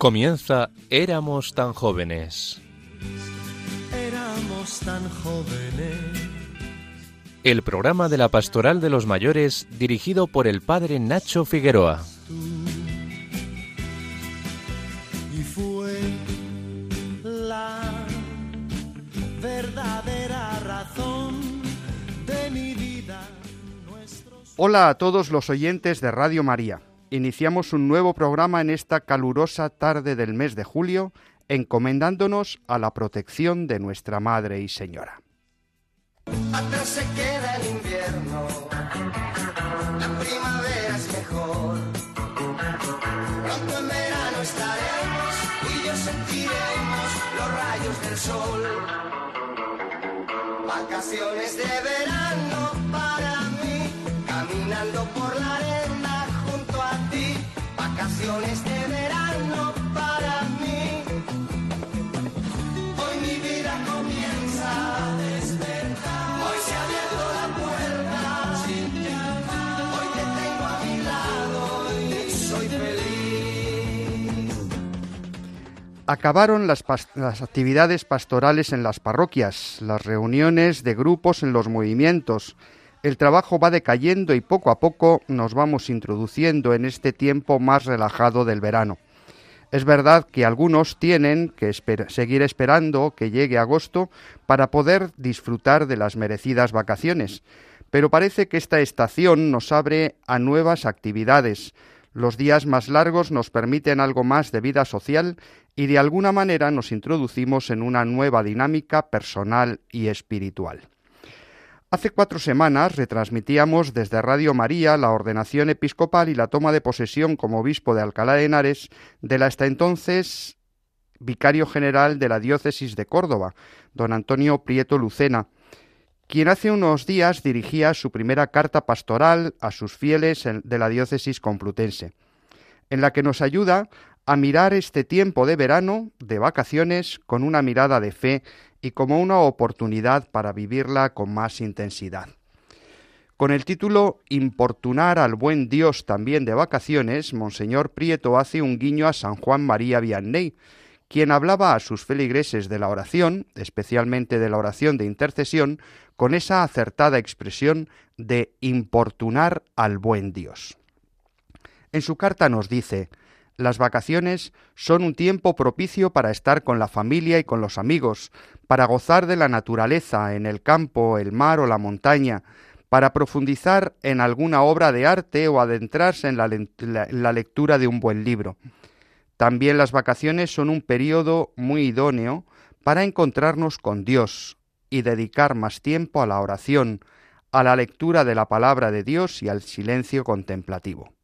Comienza Éramos tan jóvenes. Éramos tan jóvenes. El programa de la Pastoral de los Mayores dirigido por el padre Nacho Figueroa. Y fue la verdadera razón de mi vida. Nuestros... Hola a todos los oyentes de Radio María. Iniciamos un nuevo programa en esta calurosa tarde del mes de julio, encomendándonos a la protección de nuestra Madre y Señora. Atrás se queda el invierno, la primavera es mejor. Pronto en verano estaremos y yo sentiremos los rayos del sol. Vacaciones Acabaron las, actividades pastorales en las parroquias, las reuniones de grupos en los movimientos. El trabajo va decayendo y poco a poco nos vamos introduciendo en este tiempo más relajado del verano. Es verdad que algunos tienen que seguir esperando que llegue agosto para poder disfrutar de las merecidas vacaciones, pero parece que esta estación nos abre a nuevas actividades. Los días más largos nos permiten algo más de vida social y de alguna manera nos introducimos en una nueva dinámica personal y espiritual. Hace cuatro semanas retransmitíamos desde Radio María la ordenación episcopal y la toma de posesión como obispo de Alcalá de Henares de la hasta entonces vicario general de la diócesis de Córdoba, don Antonio Prieto Lucena, quien hace unos días dirigía su primera carta pastoral a sus fieles de la diócesis complutense, en la que nos ayuda a mirar este tiempo de verano, de vacaciones, con una mirada de fe y como una oportunidad para vivirla con más intensidad. Con el título Importunar al buen Dios también de vacaciones, Monseñor Prieto hace un guiño a San Juan María Vianney, quien hablaba a sus feligreses de la oración, especialmente de la oración de intercesión, con esa acertada expresión de importunar al buen Dios. En su carta nos dice, las vacaciones son un tiempo propicio para estar con la familia y con los amigos, para gozar de la naturaleza en el campo, el mar o la montaña, para profundizar en alguna obra de arte o adentrarse en la, la lectura de un buen libro. También las vacaciones son un periodo muy idóneo para encontrarnos con Dios y dedicar más tiempo a la oración, a la lectura de la palabra de Dios y al silencio contemplativo.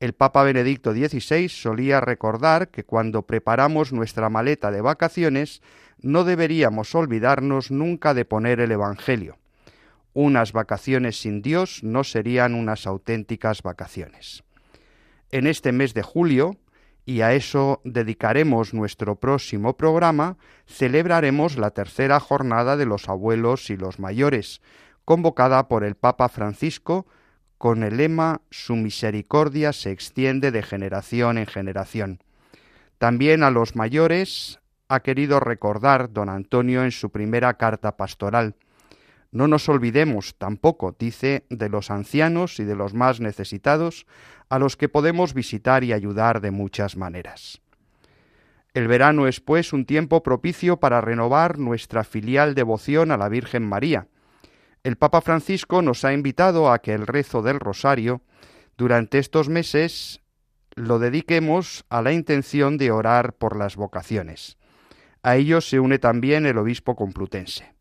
El Papa Benedicto XVI solía recordar que cuando preparamos nuestra maleta de vacaciones no deberíamos olvidarnos nunca de poner el Evangelio. Unas vacaciones sin Dios no serían unas auténticas vacaciones. En este mes de julio, y a eso dedicaremos nuestro próximo programa, celebraremos la tercera jornada de los abuelos y los mayores, convocada por el Papa Francisco con el lema Su misericordia se extiende de generación en generación. También a los mayores ha querido recordar don Antonio en su primera carta pastoral. No nos olvidemos tampoco, dice, de los ancianos y de los más necesitados, a los que podemos visitar y ayudar de muchas maneras. El verano es, pues, un tiempo propicio para renovar nuestra filial devoción a la Virgen María. El Papa Francisco nos ha invitado a que el rezo del rosario durante estos meses lo dediquemos a la intención de orar por las vocaciones. A ello se une también el obispo complutense.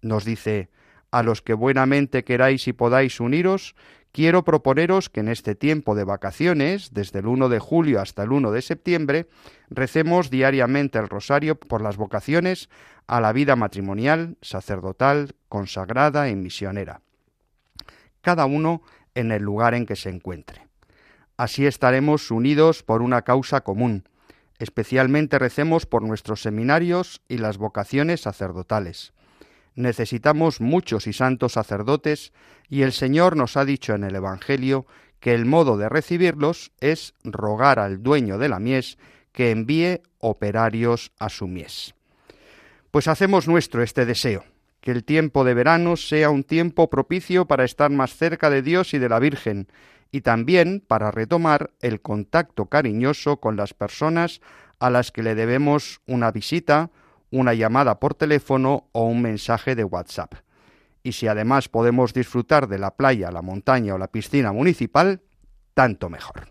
Nos dice, a los que buenamente queráis y podáis uniros, quiero proponeros que en este tiempo de vacaciones, desde el 1 de julio hasta el 1 de septiembre, recemos diariamente el rosario por las vocaciones a la vida matrimonial, sacerdotal, consagrada y misionera. Cada uno en el lugar en que se encuentre. Así estaremos unidos por una causa común. Especialmente recemos por nuestros seminarios y las vocaciones sacerdotales. Necesitamos muchos y santos sacerdotes y el Señor nos ha dicho en el Evangelio que el modo de recibirlos es rogar al dueño de la mies que envíe operarios a su mies. Pues hacemos nuestro este deseo, que el tiempo de verano sea un tiempo propicio para estar más cerca de Dios y de la Virgen, y también para retomar el contacto cariñoso con las personas a las que le debemos una visita, una llamada por teléfono o un mensaje de WhatsApp. Y si además podemos disfrutar de la playa, la montaña o la piscina municipal, tanto mejor.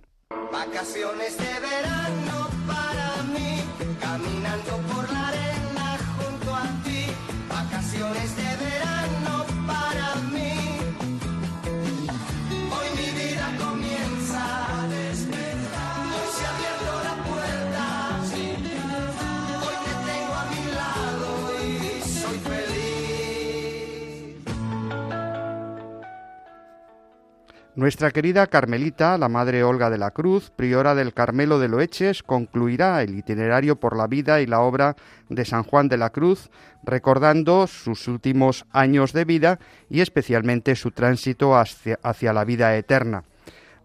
Nuestra querida Carmelita, la Madre Olga de la Cruz, priora del Carmelo de Loeches, concluirá el itinerario por la vida y la obra de San Juan de la Cruz, recordando sus últimos años de vida y especialmente su tránsito hacia, la vida eterna.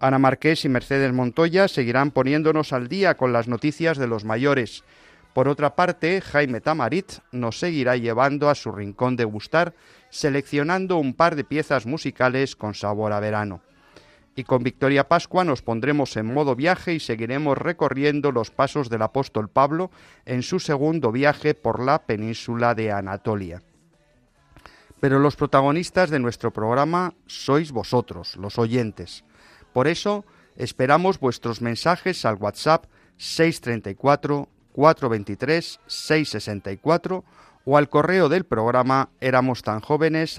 Ana Marqués y Mercedes Montoya seguirán poniéndonos al día con las noticias de los mayores. Por otra parte, Jaime Tamarit nos seguirá llevando a su rincón de gustar, seleccionando un par de piezas musicales con sabor a verano y con Victoria Pascua nos pondremos en modo viaje y seguiremos recorriendo los pasos del apóstol Pablo en su segundo viaje por la península de Anatolia. Pero los protagonistas de nuestro programa sois vosotros, los oyentes. Por eso esperamos vuestros mensajes al WhatsApp 634 423 664 o al correo del programa éramos tan jóvenes.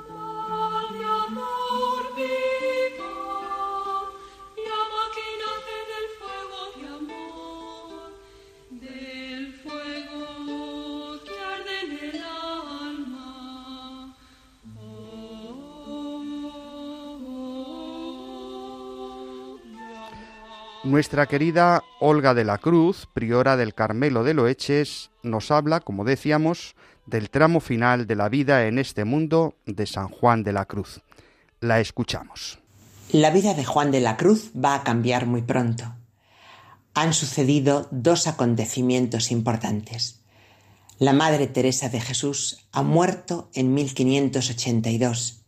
Nuestra querida Olga de la Cruz, priora del Carmelo de Loeches, nos habla, como decíamos, del tramo final de la vida en este mundo de San Juan de la Cruz. La escuchamos. La vida de Juan de la Cruz va a cambiar muy pronto. Han sucedido dos acontecimientos importantes. La Madre Teresa de Jesús ha muerto en 1582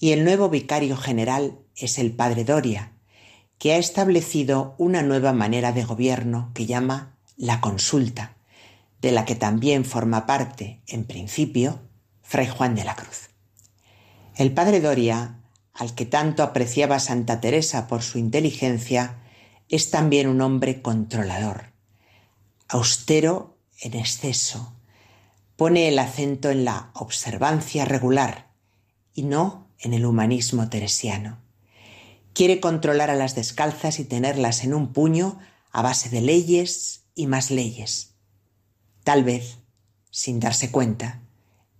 y el nuevo vicario general es el Padre Doria, que ha establecido una nueva manera de gobierno que llama la consulta, de la que también forma parte, en principio, Fray Juan de la Cruz. El Padre Doria, al que tanto apreciaba Santa Teresa por su inteligencia, es también un hombre controlador, austero en exceso, pone el acento en la observancia regular y no en el humanismo teresiano. Quiere controlar a las descalzas y tenerlas en un puño a base de leyes y más leyes. Tal vez, sin darse cuenta,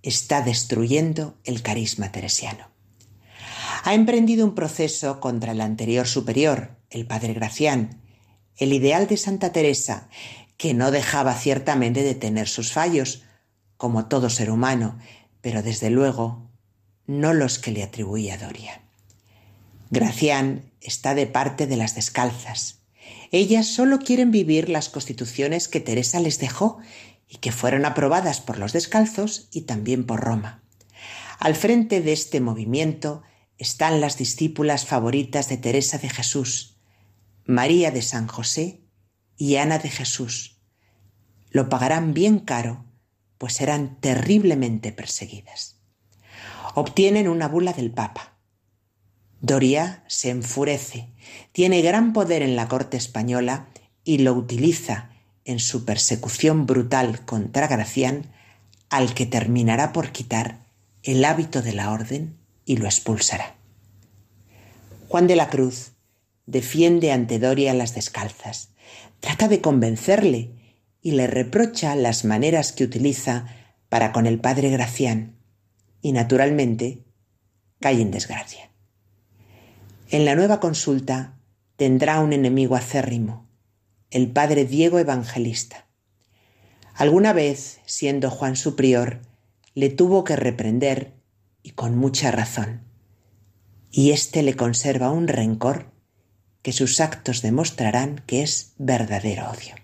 está destruyendo el carisma teresiano. Ha emprendido un proceso contra el anterior superior, el padre Gracián, el ideal de Santa Teresa, que no dejaba ciertamente de tener sus fallos, como todo ser humano, pero desde luego no los que le atribuía Doria. Gracián está de parte de las descalzas. Ellas solo quieren vivir las constituciones que Teresa les dejó y que fueron aprobadas por los descalzos y también por Roma. Al frente de este movimiento están las discípulas favoritas de Teresa de Jesús, María de San José y Ana de Jesús. Lo pagarán bien caro, pues serán terriblemente perseguidas. Obtienen una bula del Papa. Doria se enfurece, tiene gran poder en la corte española y lo utiliza en su persecución brutal contra Gracián, al que terminará por quitar el hábito de la orden y lo expulsará. Juan de la Cruz defiende ante Doria las descalzas, trata de convencerle y le reprocha las maneras que utiliza para con el padre Gracián. Y naturalmente, cae en desgracia. En la nueva consulta tendrá un enemigo acérrimo, el padre Diego Evangelista. Alguna vez, siendo Juan su prior, le tuvo que reprender y con mucha razón. Y éste le conserva un rencor que sus actos demostrarán que es verdadero odio.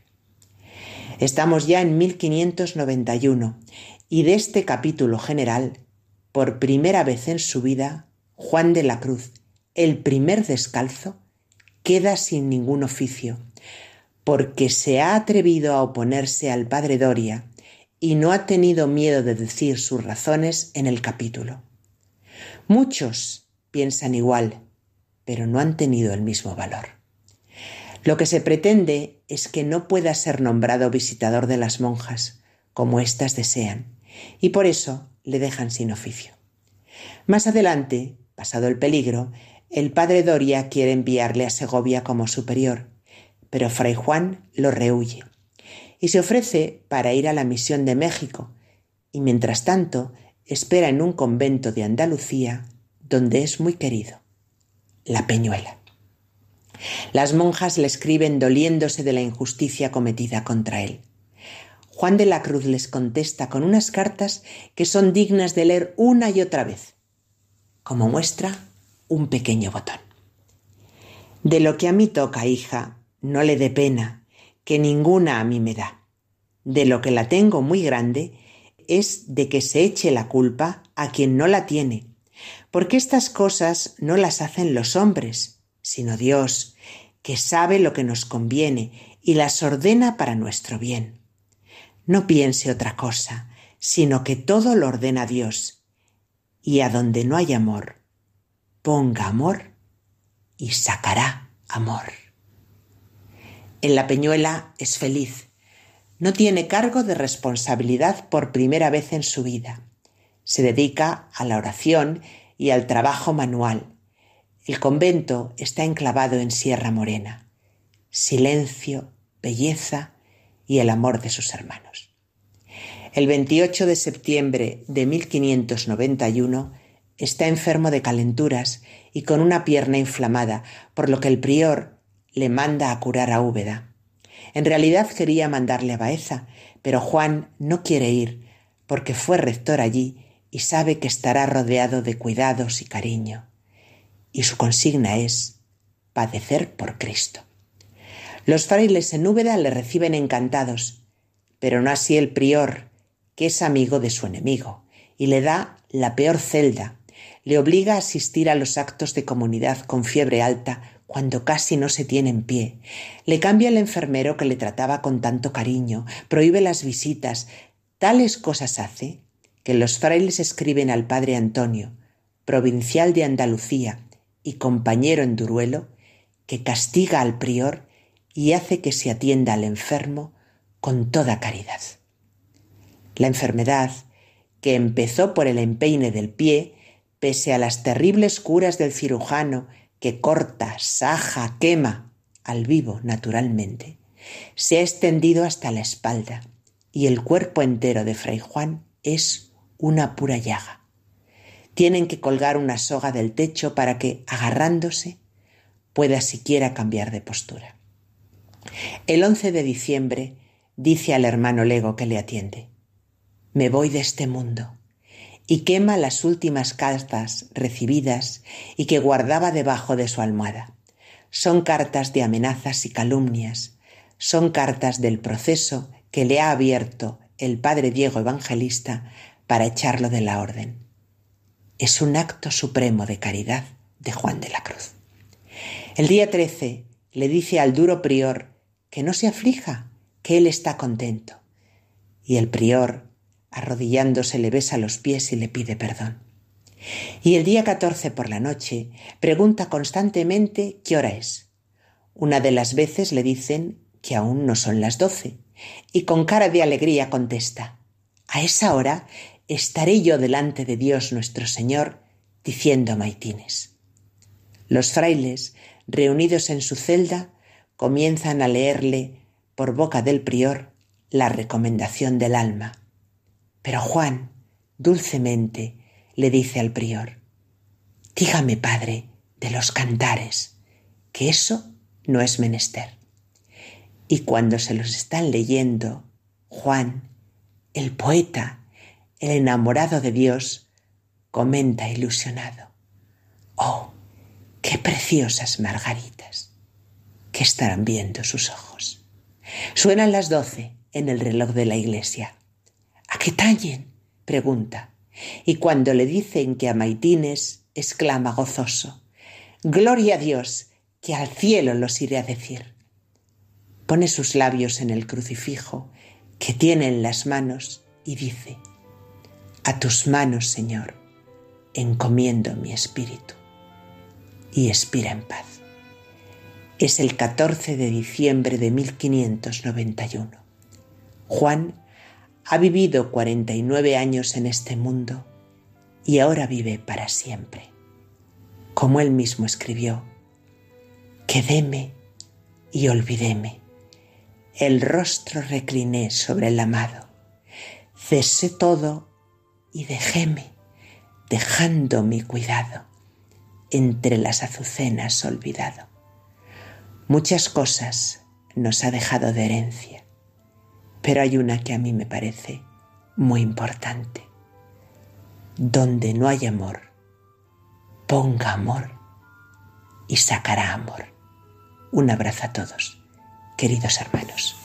Estamos ya en 1591 y de este capítulo general, por primera vez en su vida, Juan de la Cruz, el primer descalzo, queda sin ningún oficio, porque se ha atrevido a oponerse al padre Doria y no ha tenido miedo de decir sus razones en el capítulo. Muchos piensan igual, pero no han tenido el mismo valor. Lo que se pretende es que no pueda ser nombrado visitador de las monjas, como éstas desean, y por eso le dejan sin oficio. Más adelante, pasado el peligro, el padre Doria quiere enviarle a Segovia como superior, pero Fray Juan lo rehuye y se ofrece para ir a la misión de México, y mientras tanto espera en un convento de Andalucía donde es muy querido, la Peñuela. Las monjas le escriben doliéndose de la injusticia cometida contra él. Juan de la Cruz les contesta con unas cartas que son dignas de leer una y otra vez, como muestra un pequeño botón. De lo que a mí toca, hija, no le dé pena, que ninguna a mí me da. De lo que la tengo muy grande es de que se eche la culpa a quien no la tiene, porque estas cosas no las hacen los hombres, sino Dios, que sabe lo que nos conviene y las ordena para nuestro bien. No piense otra cosa, sino que todo lo ordena Dios, y a donde no hay amor, ponga amor y sacará amor. En la Peñuela es feliz. No tiene cargo de responsabilidad por primera vez en su vida. Se dedica a la oración y al trabajo manual. El convento está enclavado en Sierra Morena. Silencio, belleza y el amor de sus hermanos. El 28 de septiembre de 1591 está enfermo de calenturas y con una pierna inflamada, por lo que el prior le manda a curar a Úbeda. En realidad quería mandarle a Baeza, pero Juan no quiere ir, porque fue rector allí y sabe que estará rodeado de cuidados y cariño. Y su consigna es padecer por Cristo. Los frailes en Úbeda le reciben encantados, pero no así el prior, que es amigo de su enemigo, y le da la peor celda, le obliga a asistir a los actos de comunidad con fiebre alta cuando casi no se tiene en pie. Le cambia el enfermero que le trataba con tanto cariño, prohíbe las visitas. Tales cosas hace que los frailes escriben al padre Antonio, provincial de Andalucía y compañero en Duruelo, que castiga al prior y hace que se atienda al enfermo con toda caridad. La enfermedad, que empezó por el empeine del pie, pese a las terribles curas del cirujano que corta, saja, quema al vivo naturalmente, se ha extendido hasta la espalda y el cuerpo entero de Fray Juan es una pura llaga. Tienen que colgar una soga del techo para que, agarrándose, pueda siquiera cambiar de postura. El 11 de diciembre dice al hermano Lego que le atiende, me voy de este mundo y quema las últimas cartas recibidas y que guardaba debajo de su almohada. Son cartas de amenazas y calumnias, son cartas del proceso que le ha abierto el padre Diego Evangelista para echarlo de la orden. Es un acto supremo de caridad de Juan de la Cruz. El día 13 le dice al duro prior que no se aflija, que él está contento. Y el prior, arrodillándose le besa los pies y le pide perdón. Y el día 14 por la noche pregunta constantemente qué hora es. Una de las veces le dicen que aún no son las doce y con cara de alegría contesta, a esa hora estaré yo delante de Dios nuestro Señor diciendo maitines. Los frailes, reunidos en su celda, comienzan a leerle por boca del prior la recomendación del alma pero Juan, dulcemente, le dice al prior, dígame, Padre, de los cantares, que eso no es menester. Y cuando se los están leyendo, Juan, el poeta, el enamorado de Dios, comenta ilusionado. Oh, qué preciosas margaritas. ¿Qué estarán viendo sus ojos? Suenan las doce en el reloj de la iglesia. ¿A qué tallen? pregunta. Y cuando le dicen que a Maitines, exclama gozoso. Gloria a Dios, que al cielo los iré a decir. Pone sus labios en el crucifijo que tiene en las manos y dice, A tus manos, Señor, encomiendo mi espíritu. Y expira en paz. Es el 14 de diciembre de 1591. Juan ha vivido 49 años en este mundo y ahora vive para siempre. Como él mismo escribió, quedéme y olvidéme. El rostro recliné sobre el amado. Cesé todo y dejéme, dejando mi cuidado entre las azucenas olvidado. Muchas cosas nos ha dejado de herencia, pero hay una que a mí me parece muy importante. Donde no hay amor, ponga amor y sacará amor. Un abrazo a todos, queridos hermanos.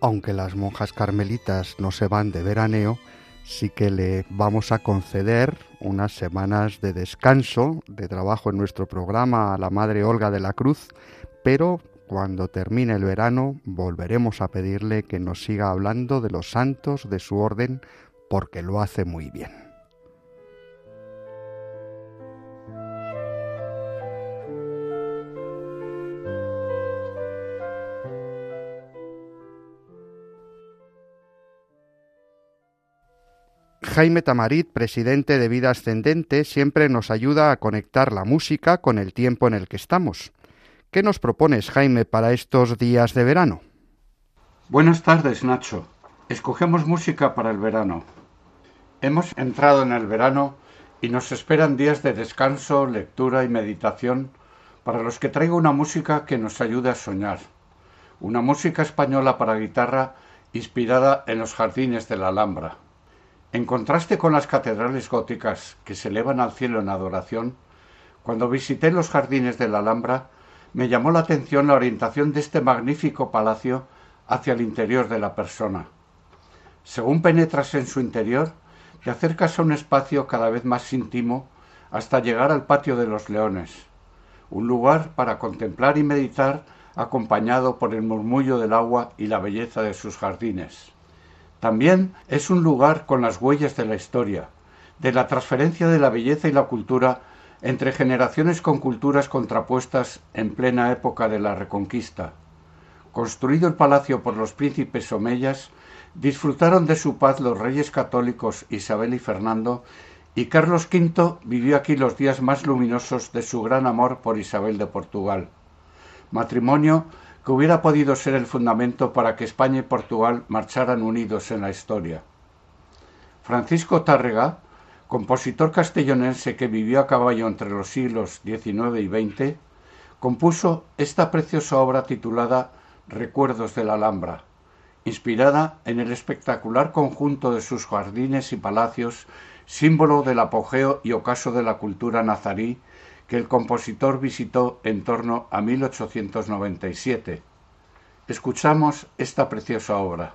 Aunque las monjas carmelitas no se van de veraneo, sí que le vamos a conceder unas semanas de descanso, de trabajo en nuestro programa a la Madre Olga de la Cruz, pero cuando termine el verano volveremos a pedirle que nos siga hablando de los santos de su orden porque lo hace muy bien. Jaime Tamarit, presidente de Vida Ascendente, siempre nos ayuda a conectar la música con el tiempo en el que estamos. ¿Qué nos propones, Jaime, para estos días de verano? Buenas tardes, Nacho. Escogemos música para el verano. Hemos entrado en el verano y nos esperan días de descanso, lectura y meditación para los que traigo una música que nos ayude a soñar. Una música española para guitarra inspirada en los jardines de la Alhambra. En contraste con las catedrales góticas que se elevan al cielo en adoración, cuando visité los jardines de la Alhambra, me llamó la atención la orientación de este magnífico palacio hacia el interior de la persona. Según penetras en su interior, te acercas a un espacio cada vez más íntimo hasta llegar al patio de los leones, un lugar para contemplar y meditar acompañado por el murmullo del agua y la belleza de sus jardines. También es un lugar con las huellas de la historia, de la transferencia de la belleza y la cultura entre generaciones con culturas contrapuestas en plena época de la Reconquista. Construido el palacio por los príncipes omeyas, disfrutaron de su paz los reyes católicos Isabel y Fernando, y Carlos V vivió aquí los días más luminosos de su gran amor por Isabel de Portugal. Matrimonio que hubiera podido ser el fundamento para que España y Portugal marcharan unidos en la historia. Francisco Tárrega, compositor castellonense que vivió a caballo entre los siglos XIX y XX, compuso esta preciosa obra titulada Recuerdos de la Alhambra, inspirada en el espectacular conjunto de sus jardines y palacios, símbolo del apogeo y ocaso de la cultura nazarí que el compositor visitó en torno a 1897. Escuchamos esta preciosa obra.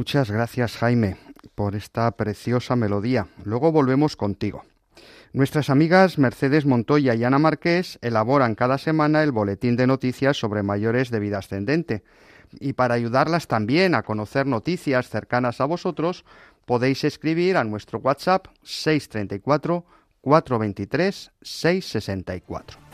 Muchas gracias Jaime por esta preciosa melodía. Luego volvemos contigo. Nuestras amigas Mercedes Montoya y Ana Marqués elaboran cada semana el boletín de noticias sobre mayores de vida ascendente. Y para ayudarlas también a conocer noticias cercanas a vosotros, podéis escribir a nuestro WhatsApp 634 423 664.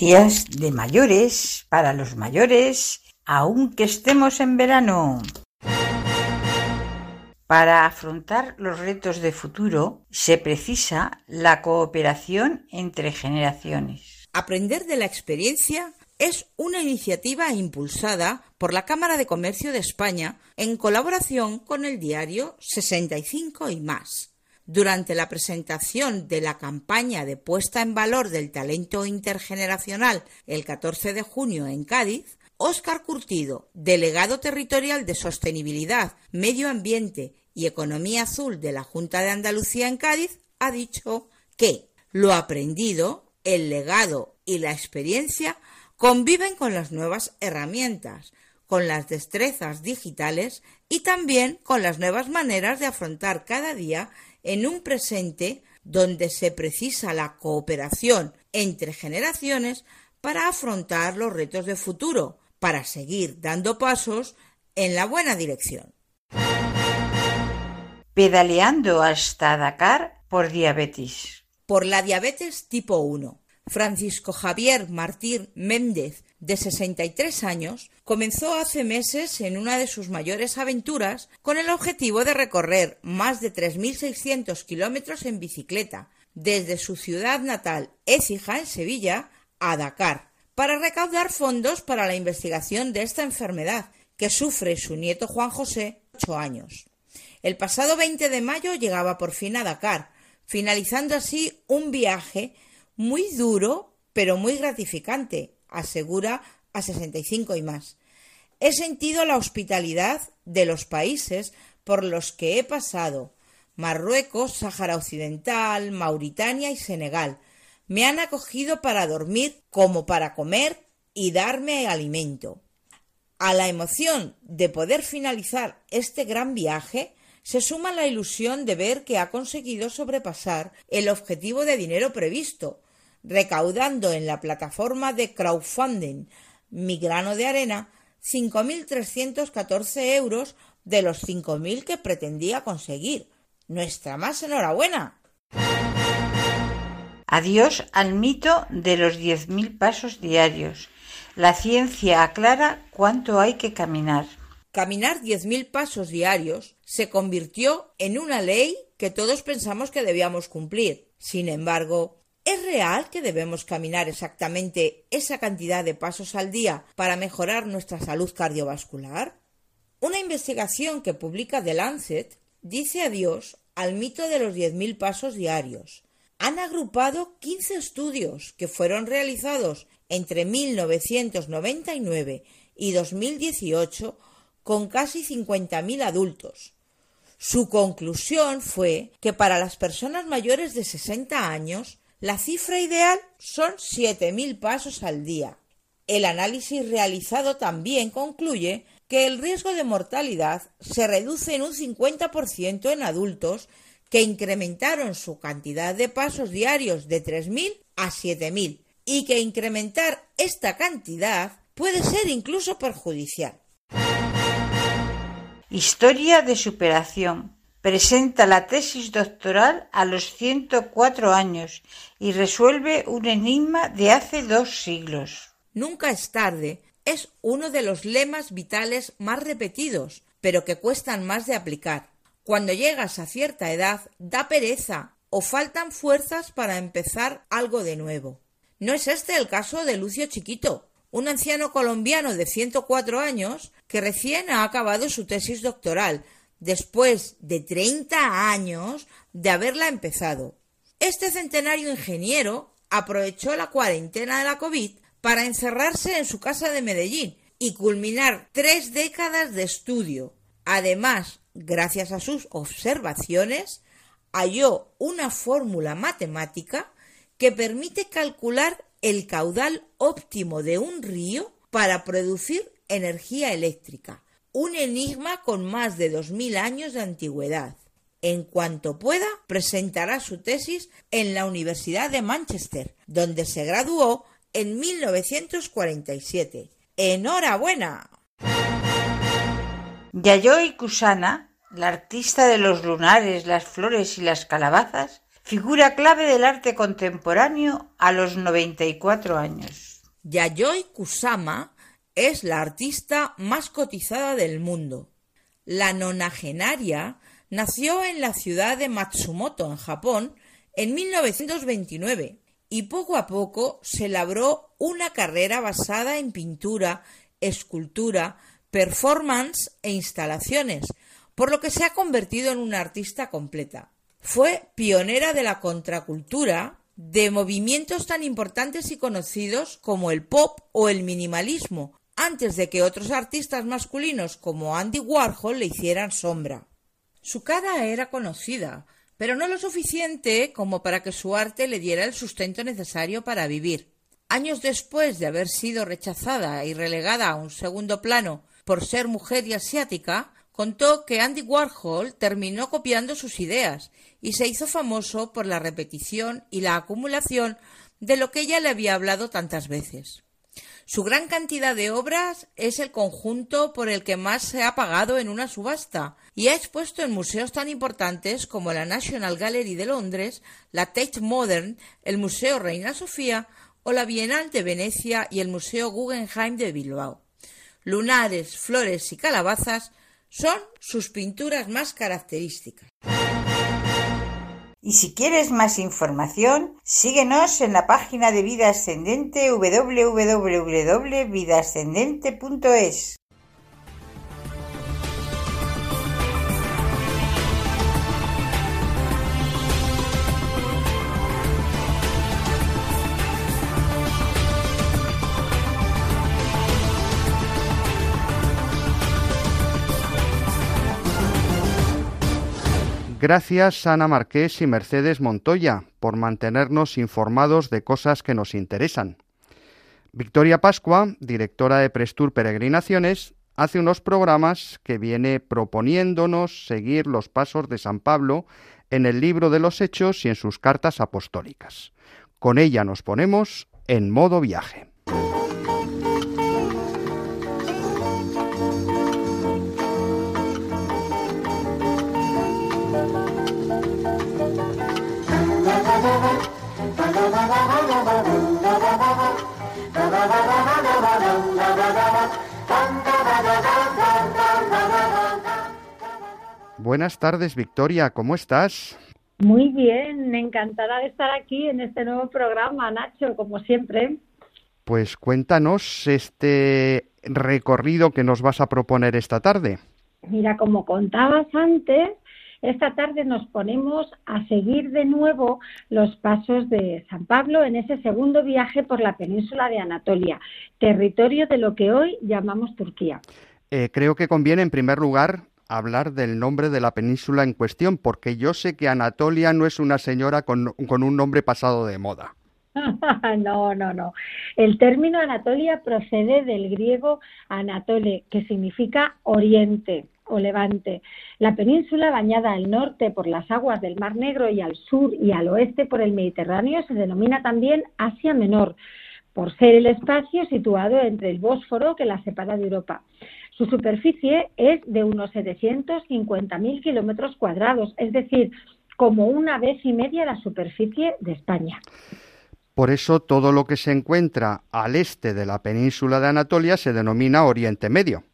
Noticias de mayores para los mayores, aunque estemos en verano. Para afrontar los retos de futuro se precisa la cooperación entre generaciones. Aprender de la experiencia es una iniciativa impulsada por la Cámara de Comercio de España en colaboración con el diario 65 y más. Durante la presentación de la campaña de puesta en valor del talento intergeneracional el 14 de junio en Cádiz, Óscar Curtido, delegado territorial de Sostenibilidad, Medio Ambiente y Economía Azul de la Junta de Andalucía en Cádiz, ha dicho que lo aprendido, el legado y la experiencia conviven con las nuevas herramientas, con las destrezas digitales y también con las nuevas maneras de afrontar cada día en un presente donde se precisa la cooperación entre generaciones para afrontar los retos de futuro, para seguir dando pasos en la buena dirección. Pedaleando hasta Dakar por diabetes. Por la diabetes tipo 1. Francisco Javier Martín Méndez, de 63 años, comenzó hace meses en una de sus mayores aventuras con el objetivo de recorrer más de 3.600 kilómetros en bicicleta desde su ciudad natal Écija, en Sevilla, a Dakar, para recaudar fondos para la investigación de esta enfermedad que sufre su nieto Juan José, 8 años. El pasado 20 de mayo llegaba por fin a Dakar, finalizando así un viaje muy duro, pero muy gratificante, asegura a 65 y más. He sentido la hospitalidad de los países por los que he pasado Marruecos, Sáhara Occidental, Mauritania y Senegal. Me han acogido para dormir como para comer y darme alimento. A la emoción de poder finalizar este gran viaje se suma la ilusión de ver que ha conseguido sobrepasar el objetivo de dinero previsto, recaudando en la plataforma de crowdfunding Mi grano de arena 5.314 euros de los 5.000 que pretendía conseguir. Nuestra más enhorabuena. Adiós al mito de los 10.000 pasos diarios. La ciencia aclara cuánto hay que caminar. Caminar 10.000 pasos diarios se convirtió en una ley que todos pensamos que debíamos cumplir. Sin embargo, ¿es real que debemos caminar exactamente esa cantidad de pasos al día para mejorar nuestra salud cardiovascular? Una investigación que publica The Lancet dice adiós al mito de los 10.000 pasos diarios. Han agrupado 15 estudios que fueron realizados entre 1999 y 2018 con casi 50.000 adultos. Su conclusión fue que para las personas mayores de 60 años la cifra ideal son 7.000 pasos al día. El análisis realizado también concluye que el riesgo de mortalidad se reduce en un 50% en adultos que incrementaron su cantidad de pasos diarios de 3.000 a 7.000 y que incrementar esta cantidad puede ser incluso perjudicial. Historia de superación. Presenta la tesis doctoral a los 104 años y resuelve un enigma de hace dos siglos. Nunca es tarde es uno de los lemas vitales más repetidos, pero que cuestan más de aplicar. Cuando llegas a cierta edad, da pereza o faltan fuerzas para empezar algo de nuevo. No es este el caso de Lucio Chiquito, un anciano colombiano de 104 años que recién ha acabado su tesis doctoral, después de 30 años de haberla empezado. Este centenario ingeniero aprovechó la cuarentena de la COVID para encerrarse en su casa de Medellín y culminar tres décadas de estudio. Además, gracias a sus observaciones, halló una fórmula matemática que permite calcular el caudal óptimo de un río para producir energía eléctrica, un enigma con más de 2.000 años de antigüedad. En cuanto pueda, presentará su tesis en la Universidad de Manchester, donde se graduó en 1947. ¡Enhorabuena! Yayoi Kusana, la artista de los lunares, las flores y las calabazas, figura clave del arte contemporáneo a los 94 años. Yayoi Kusama es la artista más cotizada del mundo. La nonagenaria nació en la ciudad de Matsumoto, en Japón, en 1929 y poco a poco se labró una carrera basada en pintura, escultura, performance e instalaciones, por lo que se ha convertido en una artista completa. Fue pionera de la contracultura, de movimientos tan importantes y conocidos como el pop o el minimalismo, antes de que otros artistas masculinos como Andy Warhol le hicieran sombra. Su cara era conocida, pero no lo suficiente como para que su arte le diera el sustento necesario para vivir. Años después de haber sido rechazada y relegada a un segundo plano por ser mujer y asiática, contó que Andy Warhol terminó copiando sus ideas y se hizo famoso por la repetición y la acumulación de lo que ella le había hablado tantas veces. Su gran cantidad de obras es el conjunto por el que más se ha pagado en una subasta y ha expuesto en museos tan importantes como la National Gallery de Londres, la Tate Modern, el Museo Reina Sofía o la Bienal de Venecia y el Museo Guggenheim de Bilbao. Lunares, flores y calabazas son sus pinturas más características. Y si quieres más información, síguenos en la página de Vida Ascendente www.vidaascendente.es. Gracias Ana Marqués y Mercedes Montoya por mantenernos informados de cosas que nos interesan. Victoria Pascua, directora de Prestur Peregrinaciones, hace unos programas que viene proponiéndonos seguir los pasos de San Pablo en el libro de los Hechos y en sus cartas apostólicas. Con ella nos ponemos en modo viaje. Buenas tardes, Victoria, ¿cómo estás? Muy bien, encantada de estar aquí en este nuevo programa, Nacho, como siempre. Pues cuéntanos este recorrido que nos vas a proponer esta tarde. Mira, como contabas antes, esta tarde nos ponemos a seguir de nuevo los pasos de San Pablo en ese segundo viaje por la península de Anatolia, territorio de lo que hoy llamamos Turquía. Eh, creo que conviene, en primer lugar, hablar del nombre de la península en cuestión, porque yo sé que Anatolia no es una señora con, un nombre pasado de moda. no, no, no. El término Anatolia procede del griego Anatole, que significa oriente o levante. La península, bañada al norte por las aguas del Mar Negro y al sur y al oeste por el Mediterráneo, se denomina también Asia Menor, por ser el espacio situado entre el Bósforo que la separa de Europa. Su superficie es de unos 750.000 kilómetros cuadrados, es decir, como una vez y media la superficie de España. Por eso todo lo que se encuentra al este de la península de Anatolia se denomina Oriente Medio.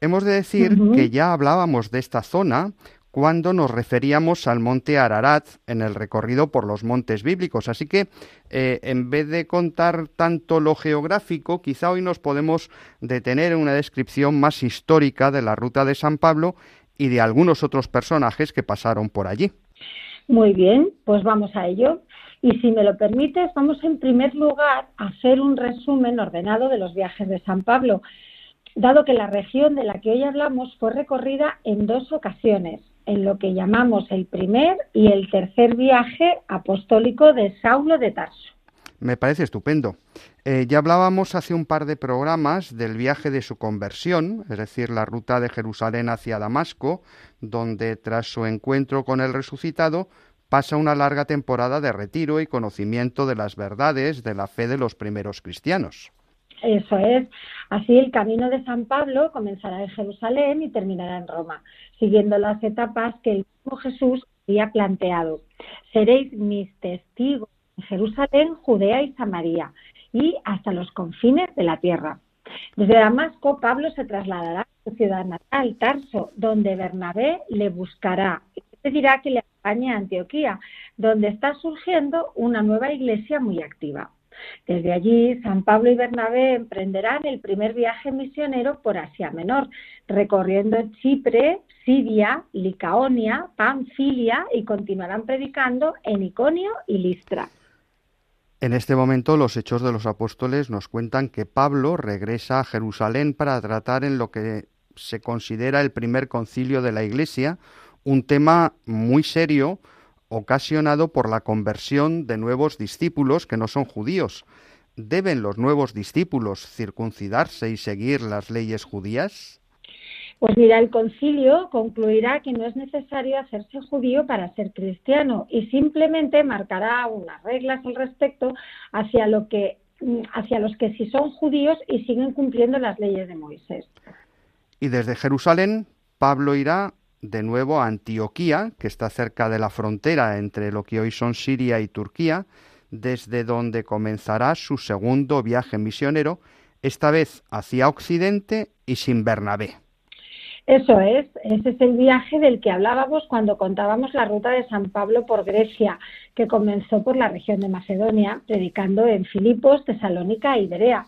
Hemos de decir que ya hablábamos de esta zona cuando nos referíamos al monte Ararat en el recorrido por los montes bíblicos. Así que eh, en vez de contar tanto lo geográfico, quizá hoy nos podemos detener en una descripción más histórica de la ruta de San Pablo y de algunos otros personajes que pasaron por allí. Muy bien, pues vamos a ello. Y si me lo permites, vamos en primer lugar a hacer un resumen ordenado de los viajes de San Pablo, dado que la región de la que hoy hablamos fue recorrida en dos ocasiones, en lo que llamamos el primer y el tercer viaje apostólico de Saulo de Tarso. Me parece estupendo. Eh, ya hablábamos hace un par de programas del viaje de su conversión, es decir, la ruta de Jerusalén hacia Damasco, donde tras su encuentro con el resucitado pasa una larga temporada de retiro y conocimiento de las verdades de la fe de los primeros cristianos. Eso es. Así el camino de San Pablo comenzará en Jerusalén y terminará en Roma, siguiendo las etapas que el mismo Jesús había planteado. Seréis mis testigos en Jerusalén, Judea y Samaria, y hasta los confines de la tierra. Desde Damasco, Pablo se trasladará a su ciudad natal, Tarso, donde Bernabé le buscará y le dirá que le acompañe a Antioquía, donde está surgiendo una nueva iglesia muy activa. Desde allí, San Pablo y Bernabé emprenderán el primer viaje misionero por Asia Menor, recorriendo Chipre, Siria, Licaonia, Panfilia y continuarán predicando en Iconio y Listra. En este momento los Hechos de los Apóstoles nos cuentan que Pablo regresa a Jerusalén para tratar en lo que se considera el primer concilio de la Iglesia, un tema muy serio ocasionado por la conversión de nuevos discípulos que no son judíos. ¿Deben los nuevos discípulos circuncidarse y seguir las leyes judías? Pues mira, el concilio concluirá que no es necesario hacerse judío para ser cristiano y simplemente marcará unas reglas al respecto hacia lo que hacia los que sí son judíos y siguen cumpliendo las leyes de Moisés. Y desde Jerusalén, Pablo irá de nuevo a Antioquía, que está cerca de la frontera entre lo que hoy son Siria y Turquía, desde donde comenzará su segundo viaje misionero, esta vez hacia Occidente y sin Bernabé. Eso es, ese es el viaje del que hablábamos cuando contábamos la ruta de San Pablo por Grecia, que comenzó por la región de Macedonia, predicando en Filipos, Tesalónica y Berea.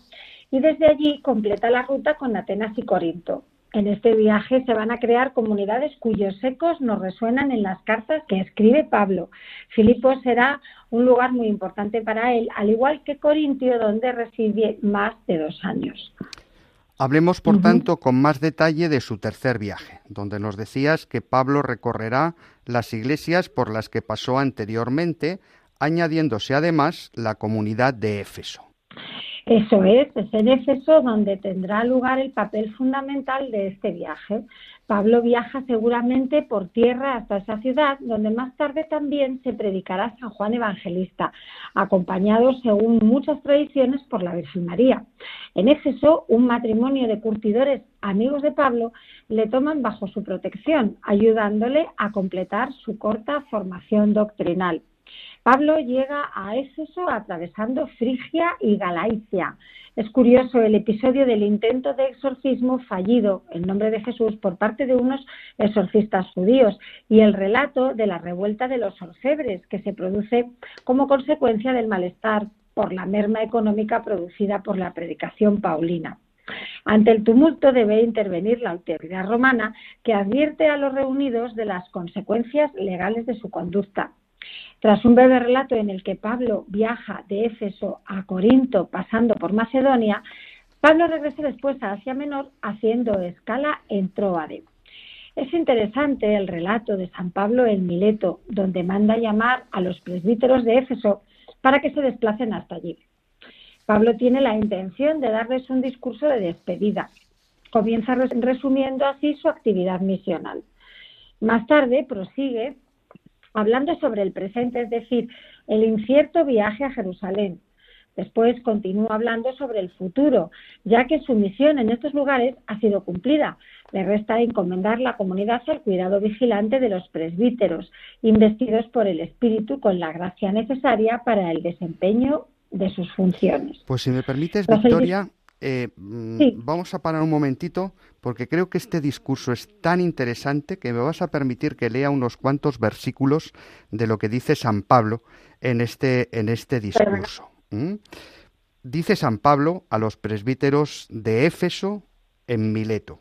Y desde allí completa la ruta con Atenas y Corinto. En este viaje se van a crear comunidades cuyos ecos nos resuenan en las cartas que escribe Pablo. Filipos será un lugar muy importante para él, al igual que Corintio, donde reside más de dos años. Hablemos, por tanto, con más detalle de su tercer viaje, donde nos decías que Pablo recorrerá las iglesias por las que pasó anteriormente, añadiéndose además la comunidad de Éfeso. Eso es, es en Éfeso donde tendrá lugar el papel fundamental de este viaje. Pablo viaja seguramente por tierra hasta esa ciudad, donde más tarde también se predicará San Juan Evangelista, acompañado, según muchas tradiciones, por la Virgen María. En Éfeso, un matrimonio de curtidores amigos de Pablo le toman bajo su protección, ayudándole a completar su corta formación doctrinal. Pablo llega a Éfeso atravesando Frigia y Galacia. Es curioso el episodio del intento de exorcismo fallido en nombre de Jesús por parte de unos exorcistas judíos y el relato de la revuelta de los orfebres que se produce como consecuencia del malestar por la merma económica producida por la predicación paulina. Ante el tumulto debe intervenir la autoridad romana que advierte a los reunidos de las consecuencias legales de su conducta. Tras un breve relato en el que Pablo viaja de Éfeso a Corinto pasando por Macedonia, Pablo regresa después a Asia Menor haciendo escala en Tróade. Es interesante el relato de San Pablo en Mileto, donde manda llamar a los presbíteros de Éfeso para que se desplacen hasta allí. Pablo tiene la intención de darles un discurso de despedida. Comienza resumiendo así su actividad misional. Más tarde prosigue hablando sobre el presente, es decir, el incierto viaje a Jerusalén. Después continúa hablando sobre el futuro, ya que su misión en estos lugares ha sido cumplida. Le resta encomendar la comunidad al cuidado vigilante de los presbíteros, investidos por el Espíritu con la gracia necesaria para el desempeño de sus funciones. Pues si me permites, Victoria, eh, mm, Sí. vamos a parar un momentito porque creo que este discurso es tan interesante que me vas a permitir que lea unos cuantos versículos de lo que dice San Pablo en este, en este discurso. Dice San Pablo a los presbíteros de Éfeso en Mileto.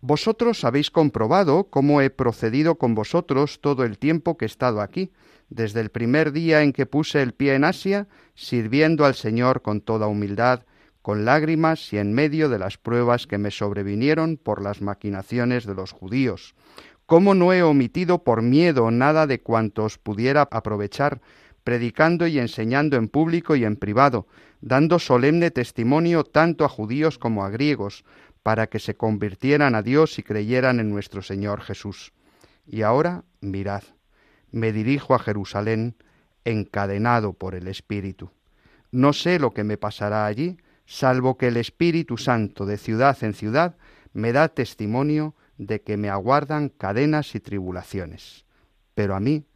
Vosotros habéis comprobado cómo he procedido con vosotros todo el tiempo que he estado aquí, desde el primer día en que puse el pie en Asia, sirviendo al Señor con toda humildad, con lágrimas y en medio de las pruebas que me sobrevinieron por las maquinaciones de los judíos. ¿Cómo no he omitido por miedo nada de cuantos pudiera aprovechar, predicando y enseñando en público y en privado, dando solemne testimonio tanto a judíos como a griegos, para que se convirtieran a Dios y creyeran en nuestro Señor Jesús? Y ahora, mirad, me dirijo a Jerusalén, encadenado por el Espíritu. No sé lo que me pasará allí, salvo que el Espíritu Santo de ciudad en ciudad me da testimonio de que me aguardan cadenas y tribulaciones. Pero a mí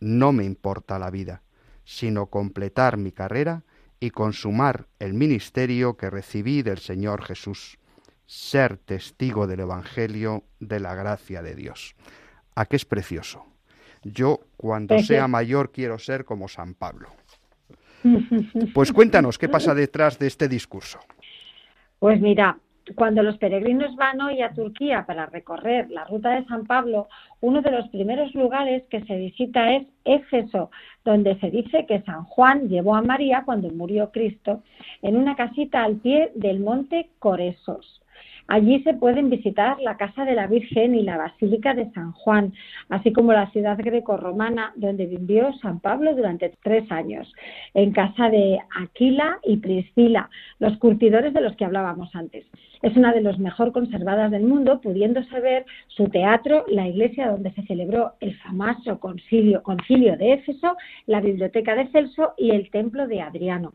no me importa la vida, sino completar mi carrera y consumar el ministerio que recibí del Señor Jesús, ser testigo del Evangelio de la gracia de Dios. ¿A qué es precioso? Yo, cuando sea mayor, quiero ser como San Pablo. Pues cuéntanos qué pasa detrás de este discurso. Pues mira, cuando los peregrinos van hoy a Turquía para recorrer la ruta de San Pablo, uno de los primeros lugares que se visita es Éfeso, donde se dice que San Juan llevó a María cuando murió Cristo en una casita al pie del monte Coresos. Allí se pueden visitar la Casa de la Virgen y la Basílica de San Juan, así como la ciudad grecorromana donde vivió San Pablo durante tres años, en casa de Aquila y Priscila, los curtidores de los que hablábamos antes. Es una de las mejor conservadas del mundo, pudiéndose ver su teatro, la iglesia donde se celebró el famoso concilio, concilio de Éfeso, la biblioteca de Celso y el templo de Adriano.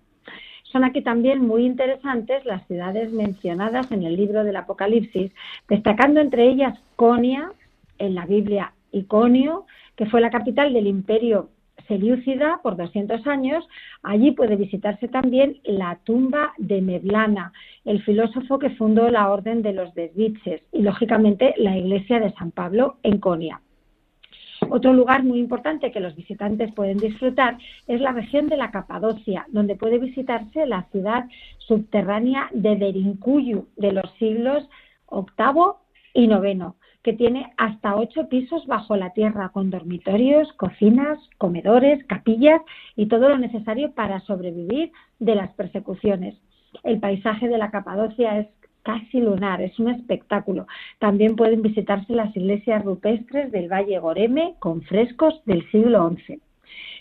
Son aquí también muy interesantes las ciudades mencionadas en el libro del Apocalipsis, destacando entre ellas Conia, en la Biblia Iconio, que fue la capital del imperio Selyúcida por 200 años. Allí puede visitarse también la tumba de Mevlana, el filósofo que fundó la Orden de los Desviches, y lógicamente la iglesia de San Pablo en Conia. Otro lugar muy importante que los visitantes pueden disfrutar es la región de la Capadocia, donde puede visitarse la ciudad subterránea de Derinkuyu de los siglos VIII y IX, que tiene hasta ocho pisos bajo la tierra, con dormitorios, cocinas, comedores, capillas y todo lo necesario para sobrevivir de las persecuciones. El paisaje de la Capadocia es casi lunar, es un espectáculo. También pueden visitarse las iglesias rupestres del Valle Goreme con frescos del siglo XI.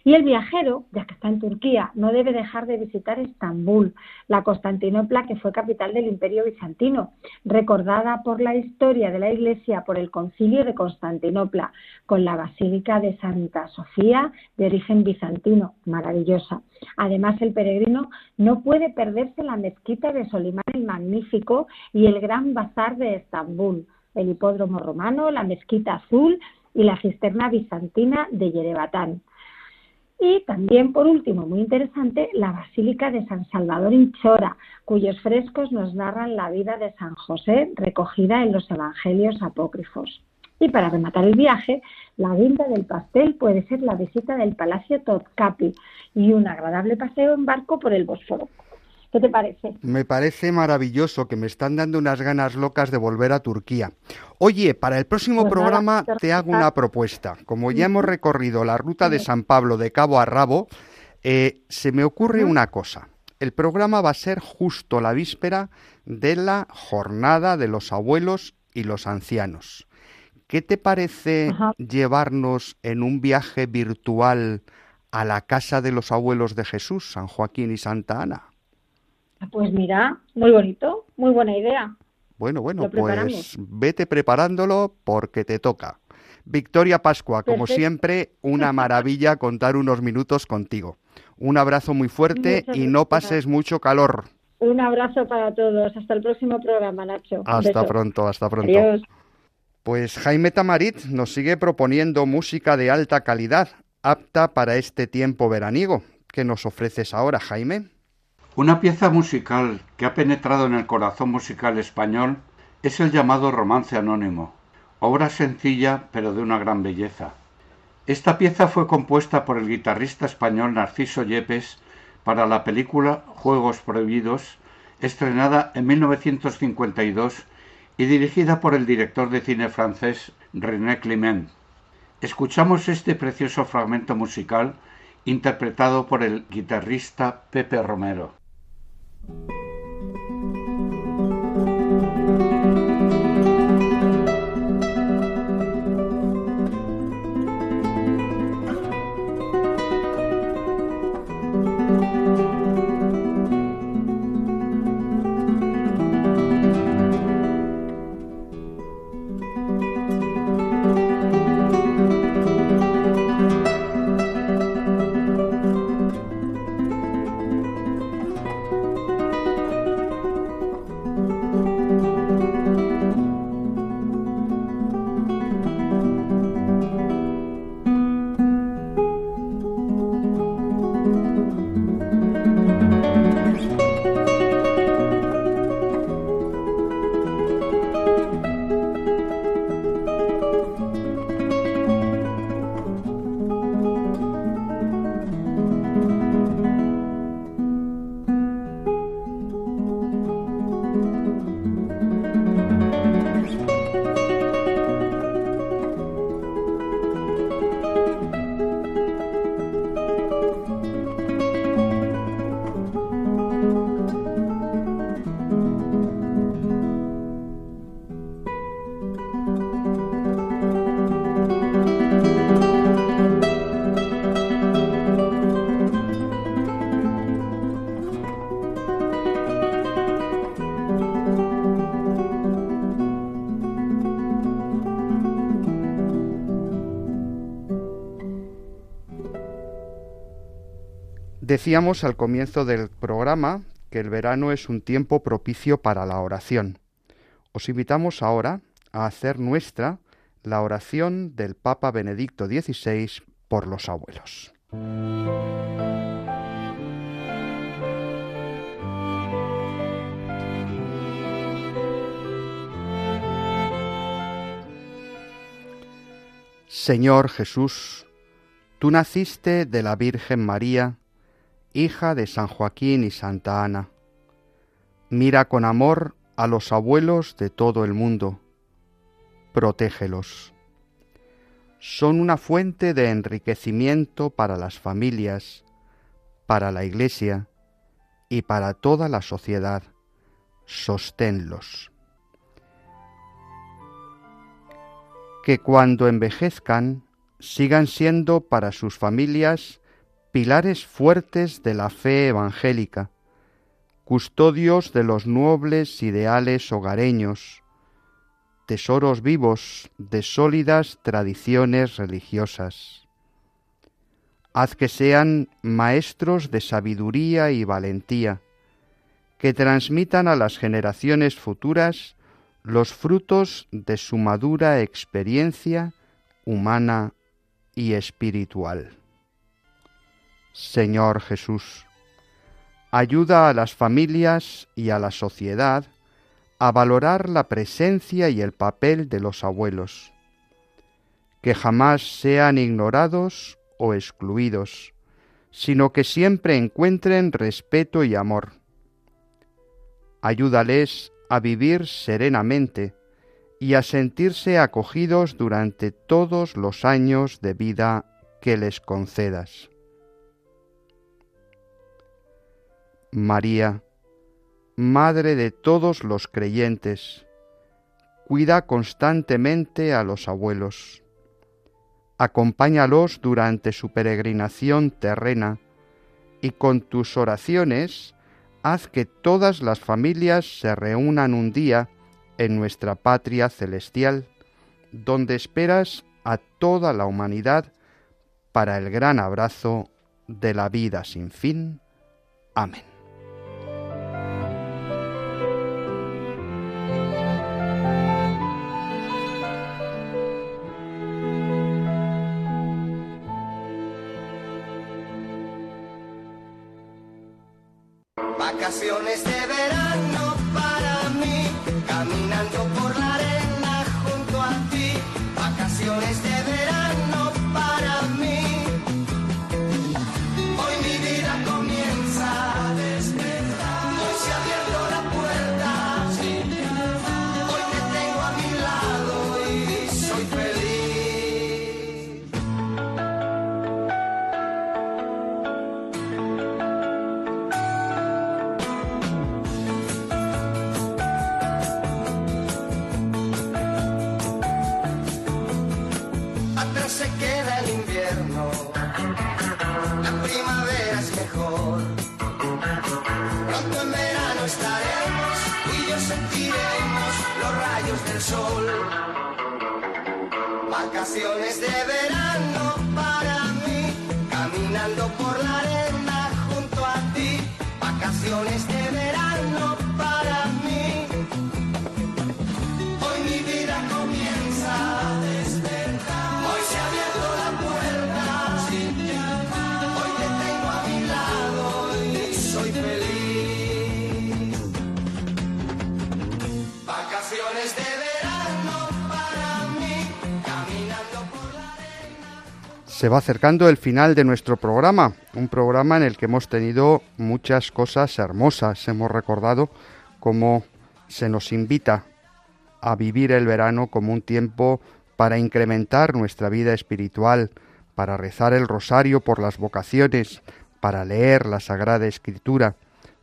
Y el viajero, ya que está en Turquía, no debe dejar de visitar Estambul, la Constantinopla que fue capital del Imperio Bizantino, recordada por la historia de la Iglesia por el Concilio de Constantinopla, con la Basílica de Santa Sofía de origen bizantino, maravillosa. Además, el peregrino no puede perderse la mezquita de Solimán el Magnífico y el Gran Bazar de Estambul, el hipódromo romano, la mezquita azul y la cisterna bizantina de Yerebatán. Y también, por último, muy interesante, la Basílica de San Salvador in Chora, cuyos frescos nos narran la vida de San José recogida en los Evangelios apócrifos. Y para rematar el viaje, la guinda del pastel puede ser la visita del Palacio Topkapi y un agradable paseo en barco por el Bósforo. ¿Qué te parece? Me parece maravilloso que me están dando unas ganas locas de volver a Turquía. Oye, para el próximo Pues programa te hago una propuesta. Como ya hemos recorrido la ruta de San Pablo de cabo a rabo, eh, se me ocurre una cosa. El programa va a ser justo la víspera de la jornada de los abuelos y los ancianos. ¿Qué te parece Ajá. llevarnos en un viaje virtual a la casa de los abuelos de Jesús, San Joaquín y Santa Ana? Pues mira, muy bonito, muy buena idea. Bueno, bueno, Lo pues vete preparándolo porque te toca. Victoria Pascua, como Perfecto. siempre, una maravilla contar unos minutos contigo. Un abrazo muy fuerte Muchas y no pases mucho calor. Un abrazo para todos. Hasta el próximo programa, Nacho. Hasta pronto, hasta pronto. Adiós. Pues Jaime Tamarit nos sigue proponiendo música de alta calidad, apta para este tiempo veraniego. ¿Qué nos ofreces ahora, Jaime? Una pieza musical que ha penetrado en el corazón musical español es el llamado Romance Anónimo, obra sencilla pero de una gran belleza. Esta pieza fue compuesta por el guitarrista español Narciso Yepes para la película Juegos Prohibidos, estrenada en 1952 y dirigida por el director de cine francés René Clement. Escuchamos este precioso fragmento musical interpretado por el guitarrista Pepe Romero. thank you Decíamos al comienzo del programa que el verano es un tiempo propicio para la oración. Os invitamos ahora a hacer nuestra la oración del Papa Benedicto XVI por los abuelos. Señor Jesús, tú naciste de la Virgen María, hija de San Joaquín y Santa Ana. Mira con amor a los abuelos de todo el mundo. Protégelos. Son una fuente de enriquecimiento para las familias, para la Iglesia y para toda la sociedad. Sosténlos. Que cuando envejezcan sigan siendo para sus familias pilares fuertes de la fe evangélica, custodios de los nobles ideales hogareños, tesoros vivos de sólidas tradiciones religiosas. Haz que sean maestros de sabiduría y valentía, que transmitan a las generaciones futuras los frutos de su madura experiencia humana y espiritual. Señor Jesús. Ayuda a las familias y a la sociedad a valorar la presencia y el papel de los abuelos, que jamás sean ignorados o excluidos, sino que siempre encuentren respeto y amor. Ayúdales a vivir serenamente y a sentirse acogidos durante todos los años de vida que les concedas. María, Madre de todos los creyentes, cuida constantemente a los abuelos. Acompáñalos durante su peregrinación terrena y con tus oraciones haz que todas las familias se reúnan un día en nuestra patria celestial, donde esperas a toda la humanidad para el gran abrazo de la vida sin fin. Amén. Se queda el invierno, la primavera es mejor. Pronto en verano estaremos y yo sentiremos los rayos del sol. Vacaciones de verano para mí, caminando por la arena junto a ti. Vacaciones Se va acercando el final de nuestro programa, un programa en el que hemos tenido muchas cosas hermosas. Hemos recordado cómo se nos invita a vivir el verano como un tiempo para incrementar nuestra vida espiritual, para rezar el rosario por las vocaciones, para leer la Sagrada Escritura,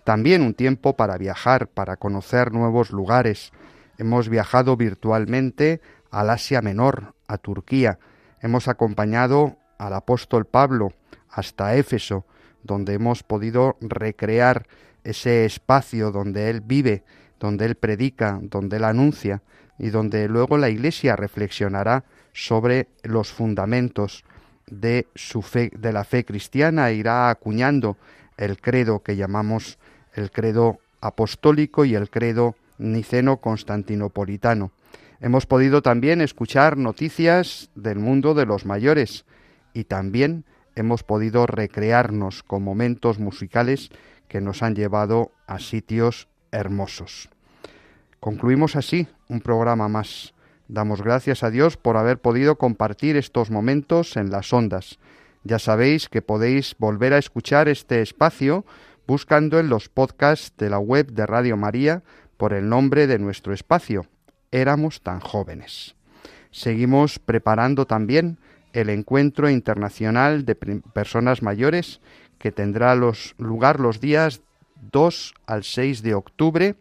también un tiempo para viajar, para conocer nuevos lugares. Hemos viajado virtualmente al Asia Menor, a Turquía. Hemos acompañado al apóstol Pablo hasta Éfeso, donde hemos podido recrear ese espacio donde él vive, donde él predica, donde él anuncia y donde luego la Iglesia reflexionará sobre los fundamentos de su fe, de la fe cristiana e irá acuñando el credo que llamamos el credo apostólico y el credo niceno constantinopolitano. Hemos podido también escuchar noticias del mundo de los mayores y también hemos podido recrearnos con momentos musicales que nos han llevado a sitios hermosos. Concluimos así un programa más. Damos gracias a Dios por haber podido compartir estos momentos en las ondas. Ya sabéis que podéis volver a escuchar este espacio buscando en los podcasts de la web de Radio María por el nombre de nuestro espacio. Éramos tan jóvenes. Seguimos preparando también el encuentro internacional de personas mayores que tendrá lugar los días 2 al 6 de octubre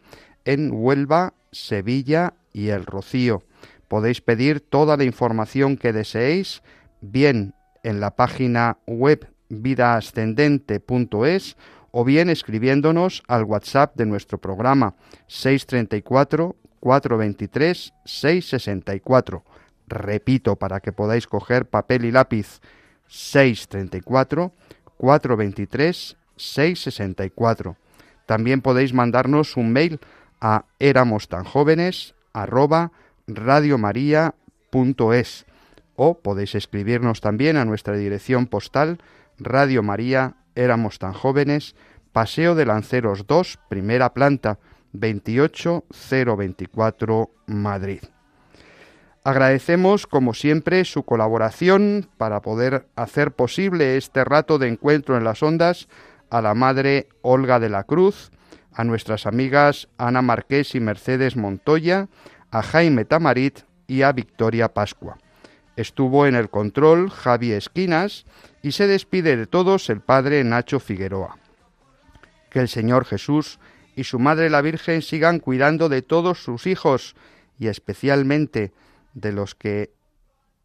en Huelva, Sevilla y El Rocío. Podéis pedir toda la información que deseéis, bien en la página web vidaascendente.es o bien escribiéndonos al WhatsApp de nuestro programa 634 423 664. Repito para que podáis coger papel y lápiz 634 423 664. También podéis mandarnos un mail a éramos tan jóvenes arroba radiomaria.es o podéis escribirnos también a nuestra dirección postal Radio María, éramos tan jóvenes, Paseo de Lanceros 2, primera planta, 28024, Madrid. Agradecemos, como siempre, su colaboración para poder hacer posible este rato de encuentro en las ondas a la Madre Olga de la Cruz, a nuestras amigas Ana Marqués y Mercedes Montoya, a Jaime Tamarit y a Victoria Pascua. Estuvo en el control Javi Esquinas y se despide de todos el Padre Nacho Figueroa. Que el Señor Jesús y su Madre la Virgen sigan cuidando de todos sus hijos y especialmente de los que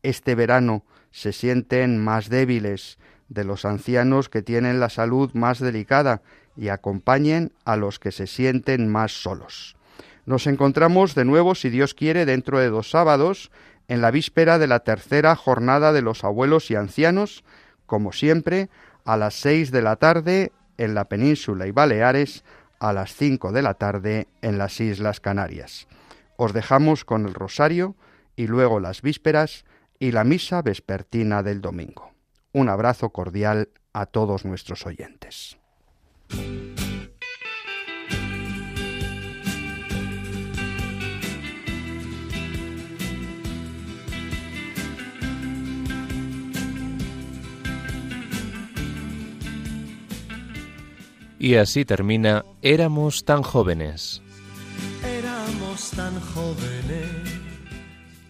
este verano se sienten más débiles, de los ancianos que tienen la salud más delicada y acompañen a los que se sienten más solos. Nos encontramos de nuevo, si Dios quiere, dentro de dos sábados, en la víspera de la tercera jornada de los abuelos y ancianos, como siempre, a las seis de la tarde en la península y Baleares, a las cinco de la tarde en las Islas Canarias. Os dejamos con el rosario y luego las vísperas y la misa vespertina del domingo. Un abrazo cordial a todos nuestros oyentes. Y así termina Éramos tan jóvenes. Éramos tan jóvenes.